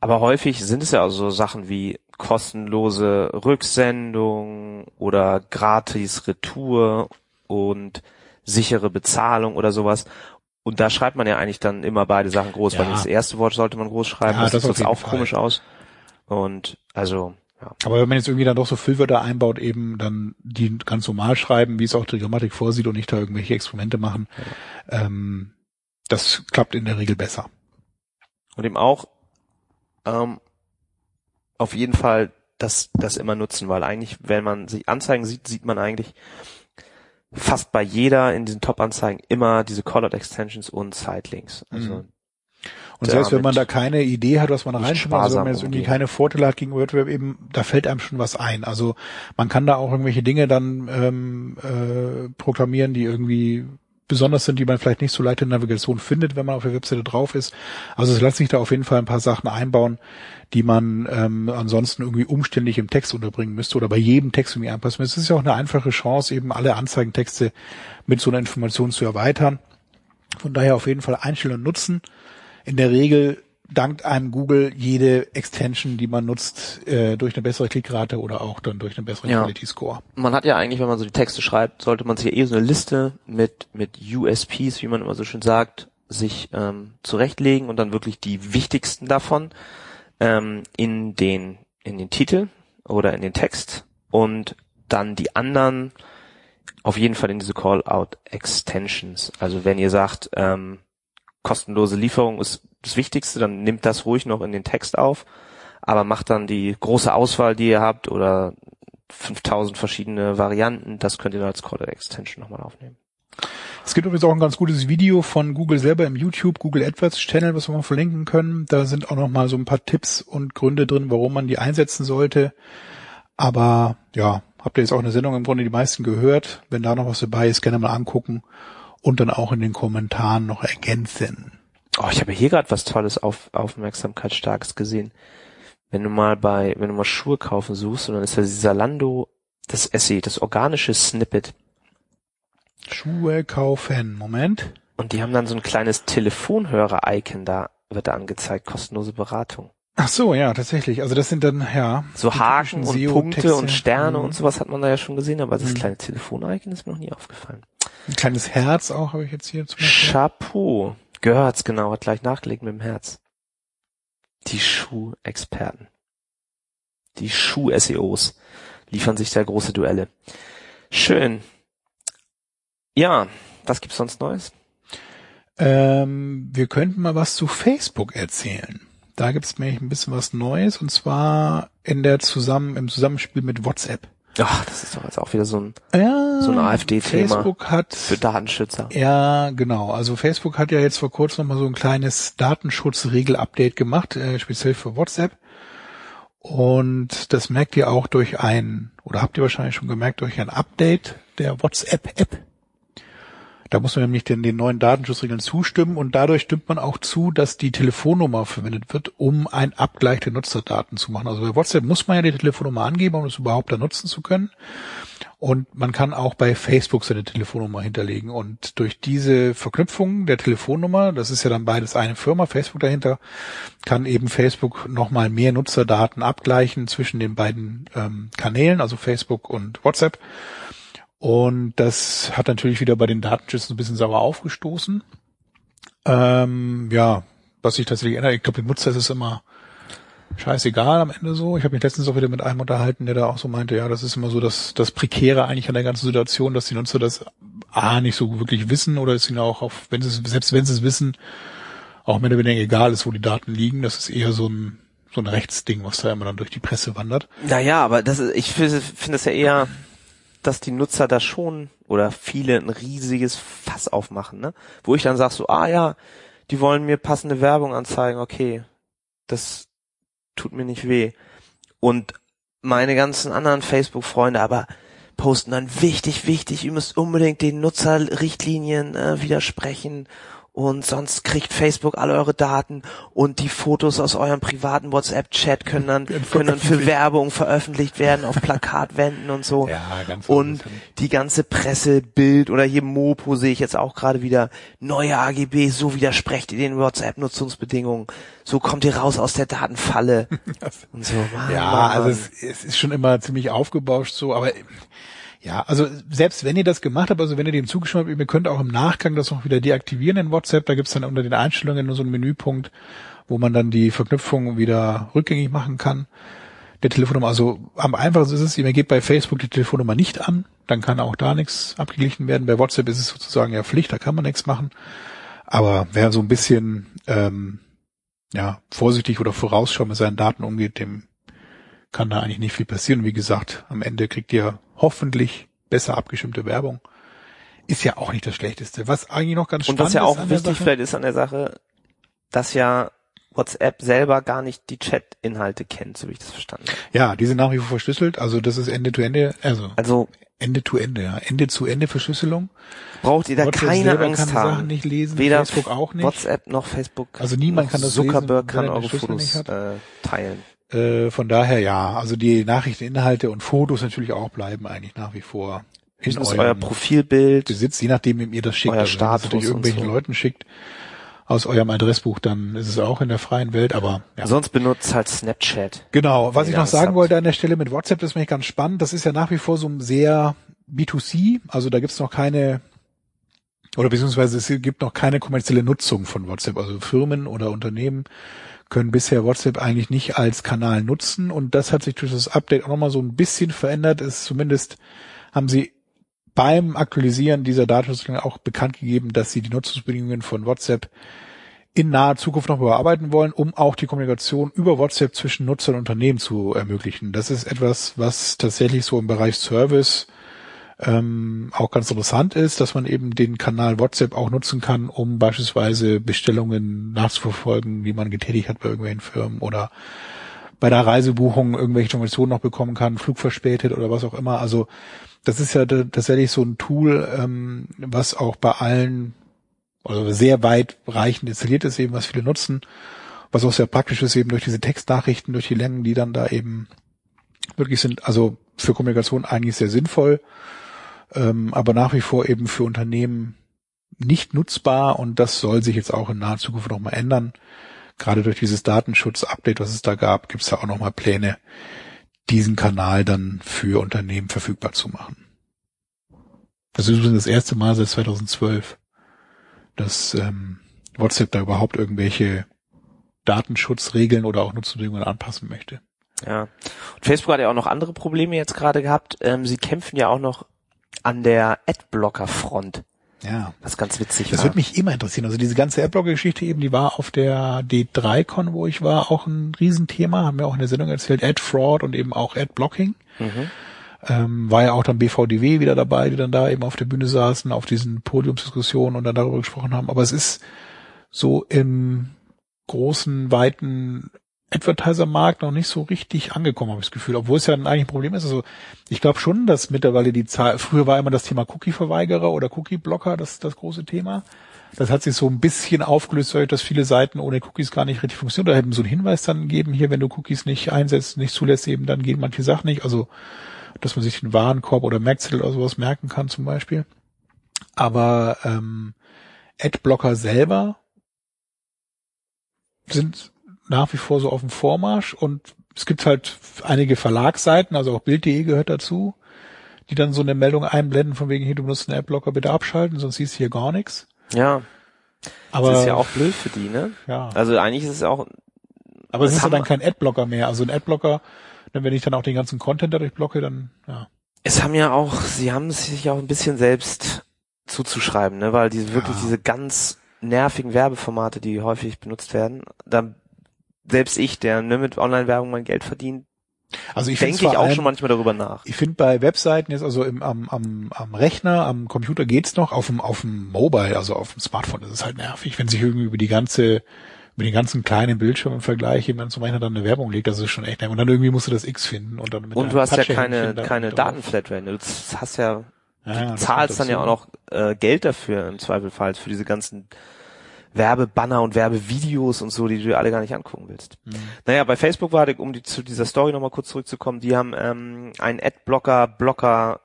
Aber häufig sind es ja also so Sachen wie kostenlose Rücksendung oder gratis Retour und sichere Bezahlung oder sowas. Und da schreibt man ja eigentlich dann immer beide Sachen groß, ja. weil das erste Wort sollte man groß schreiben, ja, das, das sieht auch Fall. komisch aus. Und also ja. Aber wenn man jetzt irgendwie dann doch so Füllwörter einbaut, eben dann die ganz normal schreiben, wie es auch die Grammatik vorsieht und nicht da irgendwelche Experimente machen, ja. ähm, das klappt in der Regel besser. Und eben auch ähm, auf jeden Fall das, das immer nutzen, weil eigentlich, wenn man sich Anzeigen sieht, sieht man eigentlich fast bei jeder in diesen Top-Anzeigen immer diese Call-out Extensions und Sitelinks. Also mhm. Und selbst wenn man da keine Idee hat, was man reinschreibt, also wenn man jetzt irgendwie keine Vorteile hat gegen Wettbewerb, eben, da fällt einem schon was ein. Also man kann da auch irgendwelche Dinge dann ähm, äh, proklamieren, die irgendwie besonders sind, die man vielleicht nicht so leicht in Navigation findet, wenn man auf der Webseite drauf ist. Also es lässt sich da auf jeden Fall ein paar Sachen einbauen, die man ähm, ansonsten irgendwie umständlich im Text unterbringen müsste oder bei jedem Text irgendwie anpassen müsste. Es ist ja auch eine einfache Chance, eben alle Anzeigentexte mit so einer Information zu erweitern. Von daher auf jeden Fall einstellen und nutzen in der Regel dankt einem Google jede Extension, die man nutzt, äh, durch eine bessere Klickrate oder auch dann durch einen besseren ja. Quality Score. Man hat ja eigentlich, wenn man so die Texte schreibt, sollte man sich ja eh so eine Liste mit mit USPs, wie man immer so schön sagt, sich ähm, zurechtlegen und dann wirklich die wichtigsten davon ähm, in den in den Titel oder in den Text und dann die anderen auf jeden Fall in diese Call-out Extensions. Also wenn ihr sagt, ähm, kostenlose Lieferung ist das Wichtigste, dann nimmt das ruhig noch in den Text auf, aber macht dann die große Auswahl, die ihr habt oder 5000 verschiedene Varianten, das könnt ihr dann als Call Extension nochmal aufnehmen. Es gibt übrigens auch ein ganz gutes Video von Google selber im YouTube, Google AdWords Channel, was wir mal verlinken können. Da sind auch nochmal so ein paar Tipps und Gründe drin, warum man die einsetzen sollte. Aber ja, habt ihr jetzt auch eine Sendung im Grunde die meisten gehört. Wenn da noch was dabei ist, gerne mal angucken und dann auch in den Kommentaren noch ergänzen. Oh, ich habe hier gerade was Tolles, auf, Aufmerksamkeitsstarkes gesehen. wenn du mal bei, wenn du mal Schuhe kaufen suchst, und dann ist da dieser Lando, das SE, das organische Snippet. Schuhe kaufen. Moment. Und die haben dann so ein kleines Telefonhörer-Icon da, wird da angezeigt, kostenlose Beratung. Ach so, ja, tatsächlich. Also das sind dann, ja. So Haken und. Punkte und Sterne Mhm. und sowas hat man da ja schon gesehen, aber das Mhm. kleine Telefon-Icon ist mir noch nie aufgefallen. Ein kleines Herz auch habe ich jetzt hier zum Beispiel. Chapeau. Gehört's genau, hat gleich nachgelegt mit dem Herz. Die Schuhexperten. Die Schuh-SEOs liefern sich da große Duelle. Schön. Ja, was gibt's sonst Neues? Ähm, wir könnten mal was zu Facebook erzählen. Da gibt's nämlich ein bisschen was Neues und zwar in der zusammen im Zusammenspiel mit WhatsApp. Ach, das ist doch jetzt auch wieder so ein Ja, So ein AfD-Thema Facebook hat für Datenschützer. ja genau. Also Facebook hat ja jetzt vor kurzem noch mal so ein kleines Datenschutzregel-Update gemacht, äh, speziell für WhatsApp. Und das merkt ihr auch durch ein, oder habt ihr wahrscheinlich schon gemerkt, durch ein Update der WhatsApp-App. Da muss man nämlich den, den neuen Datenschutzregeln zustimmen und dadurch stimmt man auch zu, dass die Telefonnummer verwendet wird, um einen Abgleich der Nutzerdaten zu machen. Also bei WhatsApp muss man ja die Telefonnummer angeben, um es überhaupt da nutzen zu können. Und man kann auch bei Facebook seine Telefonnummer hinterlegen. Und durch diese Verknüpfung der Telefonnummer, das ist ja dann beides eine Firma, Facebook dahinter, kann eben Facebook nochmal mehr Nutzerdaten abgleichen zwischen den beiden ähm, Kanälen, also Facebook und WhatsApp. Und das hat natürlich wieder bei den Datenschützern ein bisschen sauer aufgestoßen. Ähm, ja, was sich tatsächlich ändert, ich glaube, dem Nutzer ist es immer scheißegal am Ende so. Ich habe mich letztens auch wieder mit einem unterhalten, der da auch so meinte, ja, das ist immer so das, das Prekäre eigentlich an der ganzen Situation, dass die Nutzer das A nicht so wirklich wissen oder ist ihnen auch auf, wenn sie es, selbst wenn sie es wissen, auch mehr oder weniger egal ist, wo die Daten liegen. Das ist eher so ein, so ein Rechtsding, was da immer dann durch die Presse wandert. Naja, aber das ist, ich finde es ja eher, dass die Nutzer da schon oder viele ein riesiges Fass aufmachen, ne? Wo ich dann sag so, ah ja, die wollen mir passende Werbung anzeigen, okay, das tut mir nicht weh. Und meine ganzen anderen Facebook-Freunde aber posten dann wichtig, wichtig, ihr müsst unbedingt den Nutzerrichtlinien äh, widersprechen und sonst kriegt Facebook alle eure Daten und die Fotos aus eurem privaten WhatsApp-Chat können dann, können dann für. Werbung veröffentlicht werden auf Plakatwänden und so. Ja, ganz Und die ganze Presse, Bild oder hier Mopo sehe ich jetzt auch gerade wieder. Neue AGB, so widersprecht ihr den WhatsApp-Nutzungsbedingungen. So kommt ihr raus aus der Datenfalle. [laughs] und so, Mann, Ja, Mann, also es, es ist schon immer ziemlich aufgebauscht so, aber ja, also selbst wenn ihr das gemacht habt, also wenn ihr dem zugestimmt habt, ihr könnt auch im Nachgang das noch wieder deaktivieren in WhatsApp, da gibt's dann unter den Einstellungen nur so einen Menüpunkt, wo man dann die Verknüpfung wieder rückgängig machen kann. Der Telefonnummer, also am einfachsten ist es, ihr gebt bei Facebook die Telefonnummer nicht an, dann kann auch da nichts abgeglichen werden. Bei WhatsApp ist es sozusagen ja Pflicht, da kann man nichts machen. Aber wer so ein bisschen ähm, ja, vorsichtig oder vorausschauend mit seinen Daten umgeht, dem kann da eigentlich nicht viel passieren. Wie gesagt, am Ende kriegt ihr hoffentlich besser abgestimmte Werbung. Ist ja auch nicht das Schlechteste. Was eigentlich noch ganz Und spannend was ja ist auch wichtig Sache, vielleicht ist an der Sache, dass ja WhatsApp selber gar nicht die Chat-Inhalte kennt, so wie ich das verstanden habe. ja, die sind nach wie vor verschlüsselt. Also das ist Ende zu Ende, also Also Ende zu Ende, ja. Ende zu Ende Verschlüsselung. braucht ihr da WhatsApp keine Angst kann die haben. Sachen nicht lesen, Weder Facebook auch nicht. WhatsApp noch Facebook. Also niemand kann das Zuckerberg lesen, kann eure Fotos äh, teilen. Äh, von daher ja, also die Nachrichteninhalte und Fotos natürlich auch bleiben eigentlich nach wie vor in eurem euer Profilbild. Besitz, je nachdem, wem ihr das schickt. Euer also, wenn ihr Status natürlich und irgendwelchen so. Leuten schickt aus eurem Adressbuch, dann ist es auch in der freien Welt, aber ja. Sonst benutzt halt Snapchat. Genau, was Wenn ich ihr noch sagen habt. wollte an der Stelle mit WhatsApp, das ist mir ganz spannend, das ist ja nach wie vor so ein sehr B2C, also da gibt's noch keine oder beziehungsweise es gibt noch keine kommerzielle Nutzung von WhatsApp. Also Firmen oder Unternehmen können bisher WhatsApp eigentlich nicht als Kanal nutzen und das hat sich durch das Update auch nochmal so ein bisschen verändert. Es zumindest haben sie beim Aktualisieren dieser Datenschutzregeln auch bekannt gegeben, dass sie die Nutzungsbedingungen von WhatsApp in naher Zukunft noch überarbeiten wollen, um auch die Kommunikation über WhatsApp zwischen Nutzern und Unternehmen zu ermöglichen. Das ist etwas, was tatsächlich so im Bereich Service ähm, auch ganz interessant ist, dass man eben den Kanal WhatsApp auch nutzen kann, um beispielsweise Bestellungen nachzuverfolgen, die man getätigt hat bei irgendwelchen Firmen oder bei der Reisebuchung irgendwelche Informationen noch bekommen kann, Flug verspätet oder was auch immer. Also das ist ja tatsächlich so ein Tool, ähm, was auch bei allen, also sehr weit reichend installiert ist, eben was viele nutzen, Was auch sehr praktisch ist, eben durch diese Textnachrichten, durch die Längen, die dann da eben wirklich sind, also für Kommunikation eigentlich sehr sinnvoll, ähm, aber nach wie vor eben für Unternehmen nicht nutzbar und das soll sich jetzt auch in naher Zukunft nochmal ändern. Gerade durch dieses Datenschutz-Update, was es da gab, gibt es ja auch nochmal Pläne, diesen Kanal dann für Unternehmen verfügbar zu machen. Das ist übrigens das erste Mal seit 2012, dass ähm, WhatsApp da überhaupt irgendwelche Datenschutzregeln oder auch Nutzungsbedingungen anpassen möchte. Ja. Und Facebook hat ja auch noch andere Probleme jetzt gerade gehabt. Ähm, sie kämpfen ja auch noch an der Adblocker-Front. Ja. Was ganz witzig Das war. würde mich immer interessieren. Also diese ganze Adblocker-Geschichte eben, die war auf der D3-Con, wo ich war, auch ein Riesenthema. Haben wir auch in der Sendung erzählt. Ad-Fraud und eben auch Ad-Blocking. Mhm. Ähm, war ja auch dann BVDW wieder dabei, die dann da eben auf der Bühne saßen, auf diesen Podiumsdiskussionen und dann darüber gesprochen haben. Aber es ist so im großen, weiten Advertiser-Markt noch nicht so richtig angekommen, habe ich das Gefühl. Obwohl es ja dann eigentlich ein Problem ist. Also ich glaube schon, dass mittlerweile die Zahl, früher war immer das Thema Cookie-Verweigerer oder Cookie-Blocker das, das große Thema. Das hat sich so ein bisschen aufgelöst, dass viele Seiten ohne Cookies gar nicht richtig funktionieren. Da hätten so einen Hinweis dann gegeben, hier, wenn du Cookies nicht einsetzt, nicht zulässt, eben dann gehen manche Sachen nicht. Also, dass man sich den Warenkorb oder Merkzettel oder sowas merken kann zum Beispiel. Aber ähm, Adblocker selber sind nach wie vor so auf dem Vormarsch und es gibt halt einige Verlagsseiten, also auch Bild.de gehört dazu, die dann so eine Meldung einblenden von wegen, hier, du benutzt einen Adblocker, bitte abschalten, sonst siehst du hier gar nichts. Ja, Aber, das ist ja auch blöd für die, ne? ja. Also eigentlich ist es auch, aber es ist ja dann kein Adblocker mehr. Also ein Adblocker, dann wenn ich dann auch den ganzen Content dadurch blocke, dann, ja. es haben ja auch, sie haben es sich auch ein bisschen selbst zuzuschreiben, ne? Weil diese wirklich Ja. diese ganz nervigen Werbeformate, die häufig benutzt werden, da selbst ich, der ne, mit Online-Werbung mein Geld verdient, Also ich denke ich auch schon manchmal darüber nach. Ich finde bei Webseiten jetzt also im, am, am, am Rechner, am Computer geht's noch, auf dem, auf dem Mobile, also auf dem Smartphone, ist halt nervig, wenn sich irgendwie über die ganze, über den ganzen kleinen Bildschirm im Vergleich jemand zum Rechner dann eine Werbung legt, das ist schon echt nervig. Und dann irgendwie musst du das X finden und dann mit Und du hast ja keine, keine. Datenflatrate. Du hast ja, Ja, ja, zahlst dann ja auch noch äh, Geld dafür im Zweifelsfall für diese ganzen Werbebanner und Werbevideos und so, die du dir alle gar nicht angucken willst. Mhm. Naja, bei Facebook war, um die, zu dieser Story nochmal kurz zurückzukommen, die haben ähm, einen Adblocker-Blocker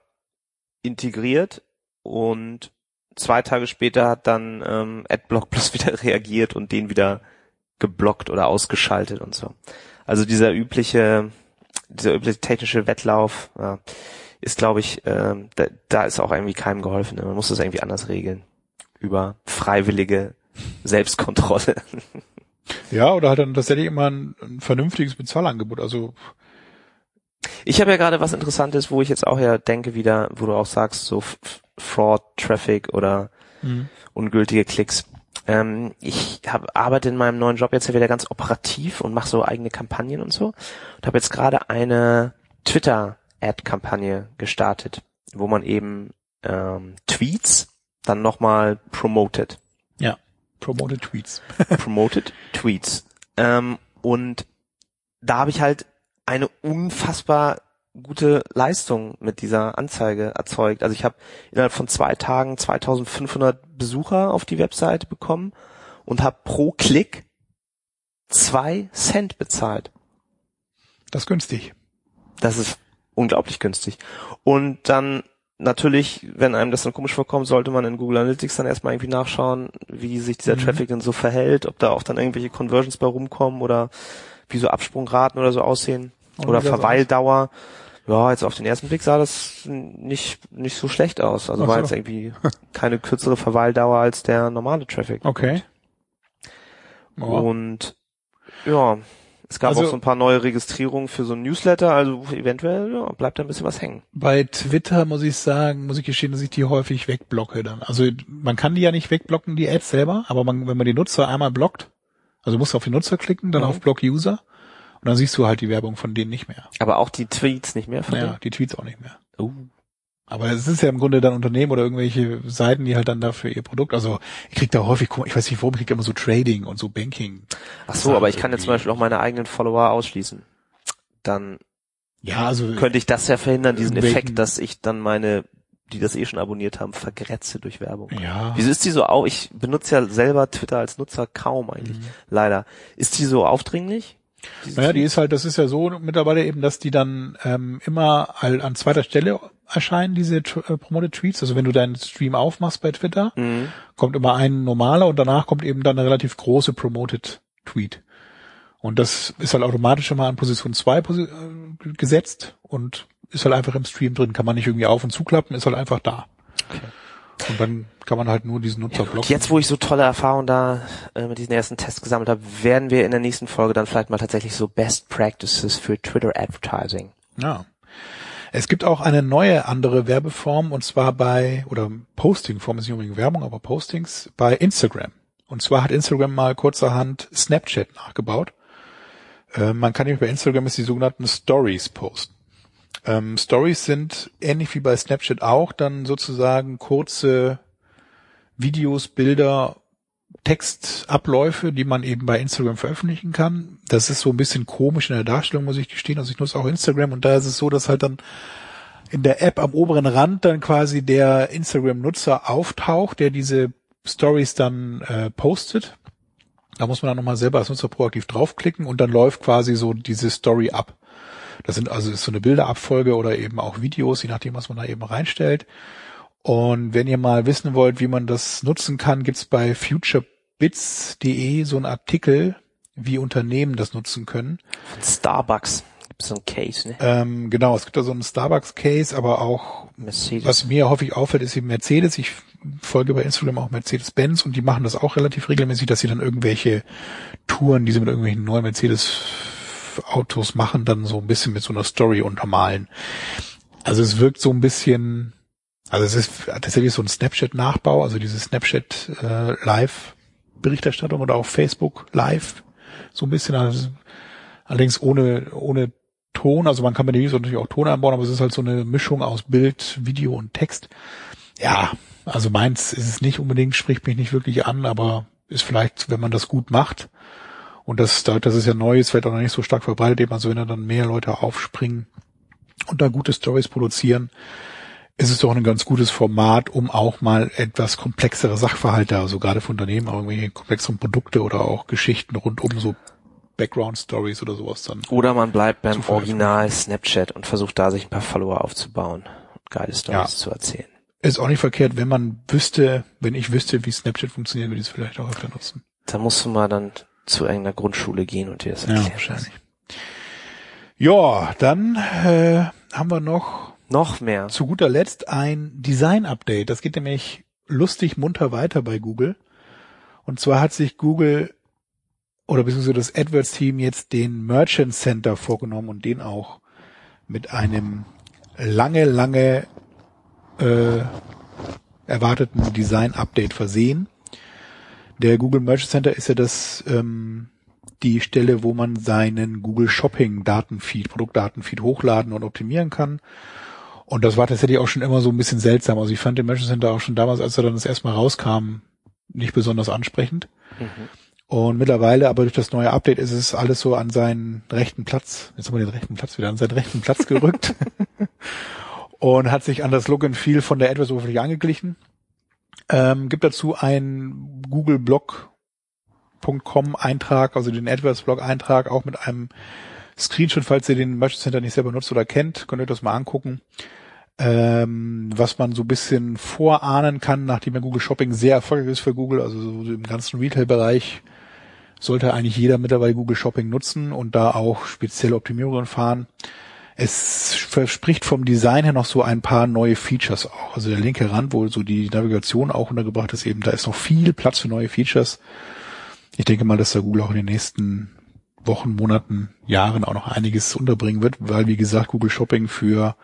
integriert und zwei Tage später hat dann ähm, Adblock [laughs] Plus wieder reagiert und den wieder geblockt oder ausgeschaltet und so. Also dieser übliche, dieser übliche technische Wettlauf ja, ist, glaube ich, ähm, da, da ist auch irgendwie keinem geholfen. Man muss das irgendwie anders regeln. Über freiwillige Selbstkontrolle. Ja, oder halt dann tatsächlich immer ein, ein vernünftiges Bezahlangebot, also, Ich habe ja gerade was Interessantes, wo ich jetzt auch ja denke wieder, wo du auch sagst, so Fraud, Traffic oder ungültige Klicks. Ähm, ich hab, arbeite in meinem neuen Job jetzt ja wieder ganz operativ und mache so eigene Kampagnen und so. Und habe jetzt gerade eine Twitter-Ad-Kampagne gestartet, wo man eben ähm, Tweets dann nochmal promotet. Promoted Tweets. [laughs] promoted Tweets. Ähm, und da habe ich halt eine unfassbar gute Leistung mit dieser Anzeige erzeugt. Also ich habe innerhalb von zwei Tagen 2500 Besucher auf die Webseite bekommen und habe pro Klick zwei Cent bezahlt. Das ist günstig. Das ist unglaublich günstig. Und dann natürlich, wenn einem das dann komisch vorkommt, sollte man in Google Analytics dann erstmal irgendwie nachschauen, wie sich dieser Mhm. Traffic denn so verhält, ob da auch dann irgendwelche Conversions bei rumkommen oder wie so Absprungraten oder so aussehen Und oder Verweildauer. Ja, jetzt auf den ersten Blick sah das nicht, nicht so schlecht aus. Also Ach war so. jetzt irgendwie [laughs] keine kürzere Verweildauer als der normale Traffic. Okay. Ja. Und ja, es gab Also- auch so ein paar neue Registrierungen für so ein Newsletter, also eventuell ja, bleibt da ein bisschen was hängen. Bei Twitter muss ich sagen, muss ich gestehen, dass ich die häufig wegblocke dann. Also man kann die ja nicht wegblocken, die Ads selber, aber man, wenn man die Nutzer einmal blockt, also musst du auf den Nutzer klicken, dann Mhm. auf Block User und dann siehst du halt die Werbung von denen nicht mehr. Aber auch die Tweets nicht mehr von Naja, die Tweets auch nicht mehr. denen? Uh. Aber es ist ja im Grunde dann Unternehmen oder irgendwelche Seiten, die halt dann dafür ihr Produkt, also ich krieg da häufig, ich weiß nicht warum, ich krieg immer so Trading und so Banking. Ach so, aber ich kann jetzt zum Beispiel auch meine eigenen Follower ausschließen. Dann Ja, also könnte ich das ja verhindern, diesen Effekt, dass ich dann meine die das eh schon abonniert haben, vergrätze durch Werbung. Ja. Wieso ist die so au? Ich benutze ja selber Twitter als Nutzer kaum eigentlich. Leider. Ist die so aufdringlich? Naja, die ist halt, das ist ja so mittlerweile eben, dass die dann ähm, immer an zweiter Stelle erscheinen, diese äh, Promoted Tweets. Also wenn du deinen Stream aufmachst bei Twitter, Mhm. kommt immer ein normaler und danach kommt eben dann eine relativ große Promoted Tweet. Und das ist halt automatisch immer an Position 2 posi äh, gesetzt und ist halt einfach im Stream drin. Kann man nicht irgendwie auf und zuklappen, ist halt einfach da. Und dann kann man halt nur diesen Nutzer Und blocken. jetzt, wo ich so tolle Erfahrungen da äh, mit diesen ersten Tests gesammelt habe, werden wir in der nächsten Folge dann vielleicht mal tatsächlich so Best Practices für Twitter Advertising. Ja. Es gibt auch eine neue andere Werbeform und zwar bei, oder Postingform ist nicht unbedingt Werbung, aber Postings bei Instagram. Und zwar hat Instagram mal kurzerhand Snapchat nachgebaut. Äh, man kann nämlich bei Instagram ist die sogenannten Stories posten. Ähm, Stories sind ähnlich wie bei Snapchat auch dann sozusagen kurze Videos, Bilder, Textabläufe, die man eben bei Instagram veröffentlichen kann. Das ist so ein bisschen komisch in der Darstellung, muss ich gestehen. Also ich nutze auch Instagram und da ist es so, dass halt dann in der App am oberen Rand dann quasi der Instagram-Nutzer auftaucht, der diese Stories dann äh, postet. Da muss man dann nochmal selber als Nutzer proaktiv draufklicken und dann läuft quasi so diese Story ab. Das sind also ist so eine Bilderabfolge oder eben auch Videos, je nachdem, was man da eben reinstellt. Und wenn ihr mal wissen wollt, wie man das nutzen kann, gibt's bei futurebits.de so einen Artikel, wie Unternehmen das nutzen können. Von Starbucks gibt's so ein Case, ne? Ähm, genau, es gibt da so einen Starbucks-Case, aber auch, Mercedes. was mir häufig auffällt, ist eben Mercedes. Ich folge bei Instagram auch Mercedes-Benz und die machen das auch relativ regelmäßig, dass sie dann irgendwelche Touren, die sie mit irgendwelchen neuen Mercedes-Autos machen, dann so ein bisschen mit so einer Story untermalen. Also es wirkt so ein bisschen, also es ist tatsächlich so ein Snapchat-Nachbau, also diese Snapchat äh, Live-Berichterstattung oder auch Facebook Live, so ein bisschen, also, allerdings ohne, ohne Ton, also man kann bei den Videos natürlich auch Ton einbauen, aber es ist halt so eine Mischung aus Bild, Video und Text. Ja, also meins ist es nicht unbedingt, spricht mich nicht wirklich an, aber ist vielleicht, wenn man das gut macht, und das, da- das ist ja neu, ist vielleicht auch noch nicht so stark verbreitet, eben also wenn da dann mehr Leute aufspringen und da gute Stories produzieren, ist es doch ein ganz gutes Format, um auch mal etwas komplexere Sachverhalte, also gerade für Unternehmen, auch irgendwelche komplexeren Produkte oder auch Geschichten rund um so Background Stories oder sowas dann. Oder man bleibt beim. Original Snapchat und versucht da sich ein paar Follower aufzubauen und geile Stories Ja. zu erzählen. Ist auch nicht verkehrt, wenn man wüsste, wenn ich wüsste, wie Snapchat funktioniert, würde ich es vielleicht auch öfter nutzen. Da musst du mal dann zu irgendeiner Grundschule gehen und dir das erklären. lassen. Ja, dann äh, haben wir noch Noch mehr. zu guter Letzt ein Design-Update. Das geht nämlich lustig munter weiter bei Google. Und zwar hat sich Google oder beziehungsweise das AdWords-Team jetzt den Merchant Center vorgenommen und den auch mit einem lange, lange äh, erwarteten Design-Update versehen. Der Google Merchant Center ist ja das ähm, die Stelle, wo man seinen Google Shopping Datenfeed, Produktdatenfeed hochladen und optimieren kann. Und das war tatsächlich auch schon immer so ein bisschen seltsam. Also ich fand den Merchant Center auch schon damals, als er dann das erstmal rauskam, nicht besonders ansprechend. Und mittlerweile, aber durch das neue Update ist es alles so an seinen rechten Platz, jetzt haben wir den rechten Platz wieder, an seinen rechten Platz [laughs] gerückt. und hat sich an das Look and Feel von der AdWords-Oberfläche angeglichen. Ähm, gibt dazu einen Google Blog.com Eintrag, also den AdWords Blog Eintrag, auch mit einem Screenshot, falls ihr den Merchant Center nicht selber nutzt oder kennt, könnt ihr euch das mal angucken. Ähm, was man so ein bisschen vorahnen kann, nachdem ja Google Shopping sehr erfolgreich ist für Google, also so im ganzen Retail-Bereich sollte eigentlich jeder mittlerweile Google Shopping nutzen und da auch spezielle Optimierungen fahren. Es verspricht vom Design her noch so ein paar neue Features auch. Also der linke Rand, wo so die Navigation auch untergebracht ist, eben da ist noch viel Platz für neue Features. Ich denke mal, dass da Google auch in den nächsten Wochen, Monaten, Jahren auch noch einiges unterbringen wird, weil wie gesagt Google Shopping für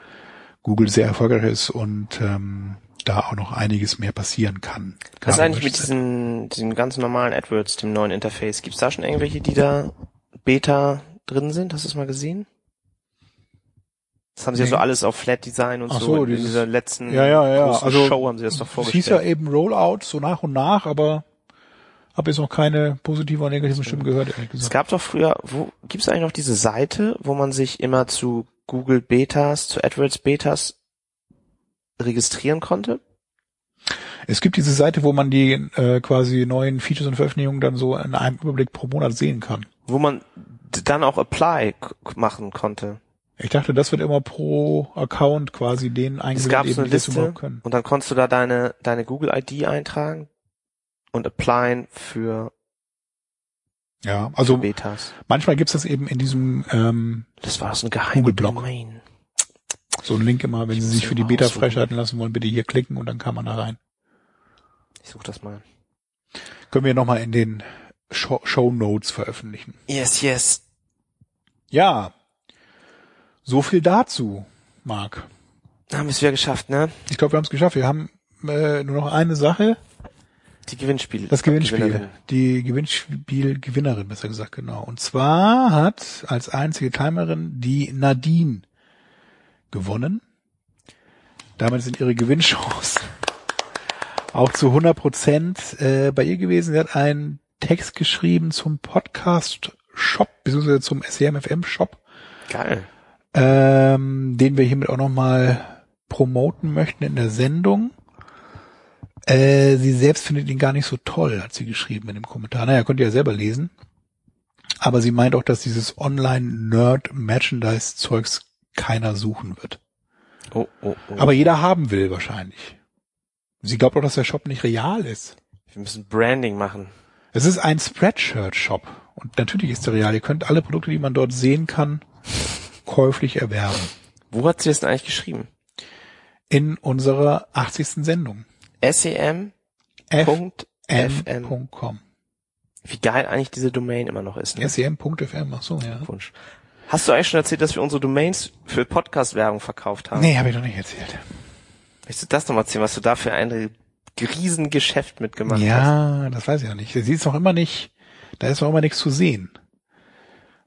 Google sehr erfolgreich ist und ähm, da auch noch einiges mehr passieren kann. Was eigentlich mit diesen, diesen ganz normalen AdWords, dem neuen Interface? Gibt's da schon irgendwelche, die da Beta drin sind? Hast du es mal gesehen? Das haben sie ja so alles auf Flat Design und Ach so, so, in dieses- dieser letzten Ja, ja, ja. großen Also, Show haben sie das doch Es vorgestellt. hieß ja eben Rollout so nach und nach, aber habe jetzt noch keine positive oder negative Stimmen gehört, ehrlich Es gesagt. gab doch früher, wo gibt's eigentlich noch diese Seite, wo man sich immer zu Google Betas, zu AdWords Betas registrieren konnte. Es gibt diese Seite, wo man die äh, quasi neuen Features und Veröffentlichungen dann so in einem Überblick pro Monat sehen kann. wo man dann auch Apply machen konnte. Ich dachte, das wird immer pro Account quasi den Es eingebildet, gab eben, so eine Liste können. und dann konntest du da deine, deine Google-ID eintragen und applyen für Ja, also Betas. manchmal gibt's das eben in diesem ähm, Das war so ein Google-Blog. Domain. so ein Link immer, wenn Ich Sie sich für die Beta freischalten lassen wollen, bitte hier klicken und dann kann man da rein. Ich suche das mal. Können wir nochmal in den Show, Show Notes veröffentlichen. Yes, yes. Ja, so viel dazu, Marc. Haben wir es wieder geschafft, ne? Ich glaube, wir haben es geschafft. Wir haben äh, nur noch eine Sache, Die Gewinnspiele. das Gewinnspiel. Gewinnerin. Die Gewinnspielgewinnerin, besser gesagt, genau. Und zwar hat als einzige Timerin die Nadine gewonnen. Damit sind ihre Gewinnchancen [laughs] auch zu 100 Prozent äh, bei ihr gewesen. Sie hat einen Text geschrieben zum Podcast Shop, beziehungsweise zum SEMFM Shop, Geil. ähm, den wir hiermit auch nochmal promoten möchten in der Sendung. Äh, sie selbst findet ihn gar nicht so toll, hat sie geschrieben in dem Kommentar. Naja, könnt ihr ja selber lesen. Aber sie meint auch, dass dieses Online-Nerd-Merchandise-Zeugs keiner suchen wird. Oh, oh, oh. Aber jeder haben will wahrscheinlich. Sie glaubt auch, dass der Shop nicht real ist. wir müssen Branding machen. Es ist ein Spreadshirt-Shop. Und natürlich ist der real. Ihr könnt alle Produkte, die man dort sehen kann, käuflich erwerben. Wo hat sie das denn eigentlich geschrieben? In unserer 80. Sendung. SEM. Punkt FM. fm.com. Wie geil eigentlich diese Domain immer noch ist. Ne? sem.fm, ach so, ja. Wunsch. Hast du eigentlich schon erzählt, dass wir unsere Domains für Podcast-Werbung verkauft haben? Nee, habe ich noch nicht erzählt. Möchtest du das nochmal erzählen, was du da für ein Riesengeschäft mitgemacht hast? Ja, das weiß ich ja nicht. Sie ist noch immer nicht, da ist noch immer nichts zu sehen.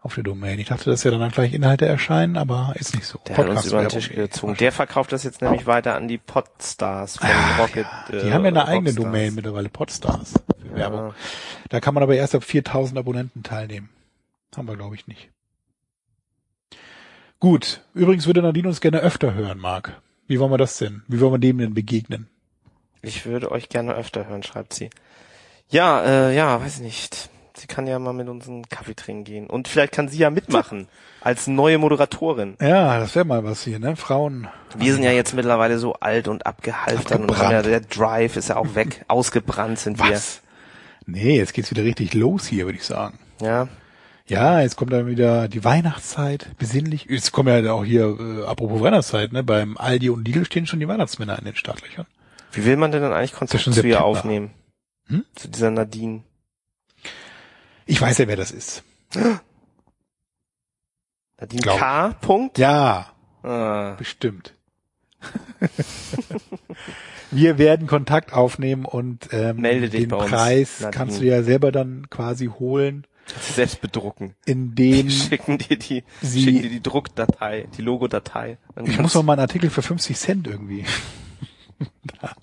Auf der Domain. Ich dachte, dass ja dann gleich Inhalte erscheinen, aber ist nicht so. Der hat uns über den. Tisch gezogen. Der verkauft das jetzt nämlich weiter an die Podstars von Ach, Rocket. ja. äh, Die haben ja eine eigene. Domain mittlerweile, Podstars. Für Werbung. Ja. Da kann man aber erst ab 4000 Abonnenten teilnehmen. Haben wir, glaube ich, nicht. Gut. Übrigens würde Nadine uns gerne öfter hören, Marc. Wie wollen wir das denn? Wie wollen wir dem denn begegnen? Ich würde euch gerne öfter hören, schreibt sie. Ja, äh, ja, weiß nicht. Sie kann ja mal mit uns einen Kaffee trinken gehen. Und vielleicht kann sie ja mitmachen. [laughs] als neue Moderatorin. Ja, das wäre mal was hier, ne? Frauen. Wir sind ja jetzt mittlerweile so alt und abgehalftert und ja, der Drive ist ja auch weg. [laughs] Ausgebrannt sind Was? Nee, jetzt geht's wieder richtig los hier, würde ich sagen. wir. Ja. Ja, jetzt kommt dann wieder die Weihnachtszeit, besinnlich. Jetzt kommen ja auch hier, äh, apropos Weihnachtszeit, ne? Beim Aldi und Lidl stehen schon die Weihnachtsmänner in den Startlöchern. Wie will man denn dann eigentlich schon zu ihr aufnehmen? Hm? Zu dieser Nadine. Ich weiß ja, wer das ist. [gasps] Nadine Glaub- K. Punkt? Ja, Ah, bestimmt. [laughs] Wir werden Kontakt aufnehmen und ähm, Melde dich den bei uns, Preis Nadine. kannst du ja selber dann quasi holen, selbst bedrucken. indem [laughs] Schicken dir die, Sie- schicken dir die Druckdatei, die Logodatei. Ich muss noch mal einen Artikel für 50 Cent irgendwie [laughs] da-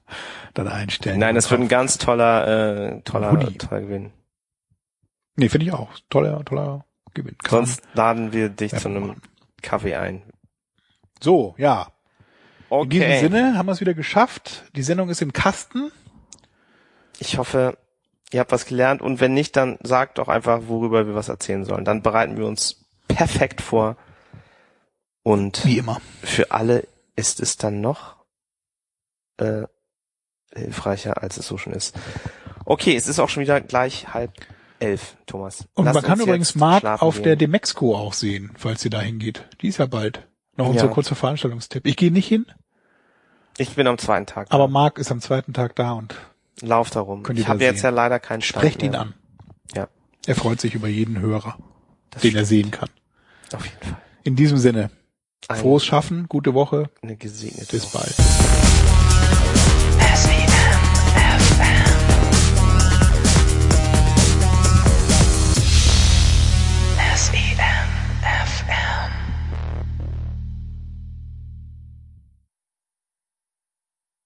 dann einstellen. Nein, das wird ein ganz toller, äh, toller, toller Gewinn. Nee, finde ich auch. Toller, toller Gewinn. Kann Sonst laden wir dich zu einem machen. Kaffee ein. So, ja. Okay. In diesem Sinne haben wir es wieder geschafft. Die Sendung ist im Kasten. Ich hoffe, ihr habt was gelernt und wenn nicht, dann sagt doch einfach, worüber wir was erzählen sollen. Dann bereiten wir uns perfekt vor. Und Wie immer. für alle ist es dann noch äh, hilfreicher, als es so schon ist. Okay, es ist auch schon wieder gleich halb elf, Thomas. Und Lass man kann übrigens schlafen auf gehen. der Demexco auch sehen, falls sie dahin geht. Die ist ja bald. Noch unser Ja. kurzer Veranstaltungstipp. Ich gehe nicht hin, Ich bin am zweiten Tag. aber da. Marc ist am zweiten Tag da und Lauf darum. Ich habe da jetzt ja leider keinen Stand sprecht ihn mehr. an. Ja, Er freut sich über jeden Hörer, das den er stimmt. sehen kann. Auf jeden Fall. In diesem Sinne, Ein- frohes Schaffen, gute Woche, Eine gesegnete bis bald.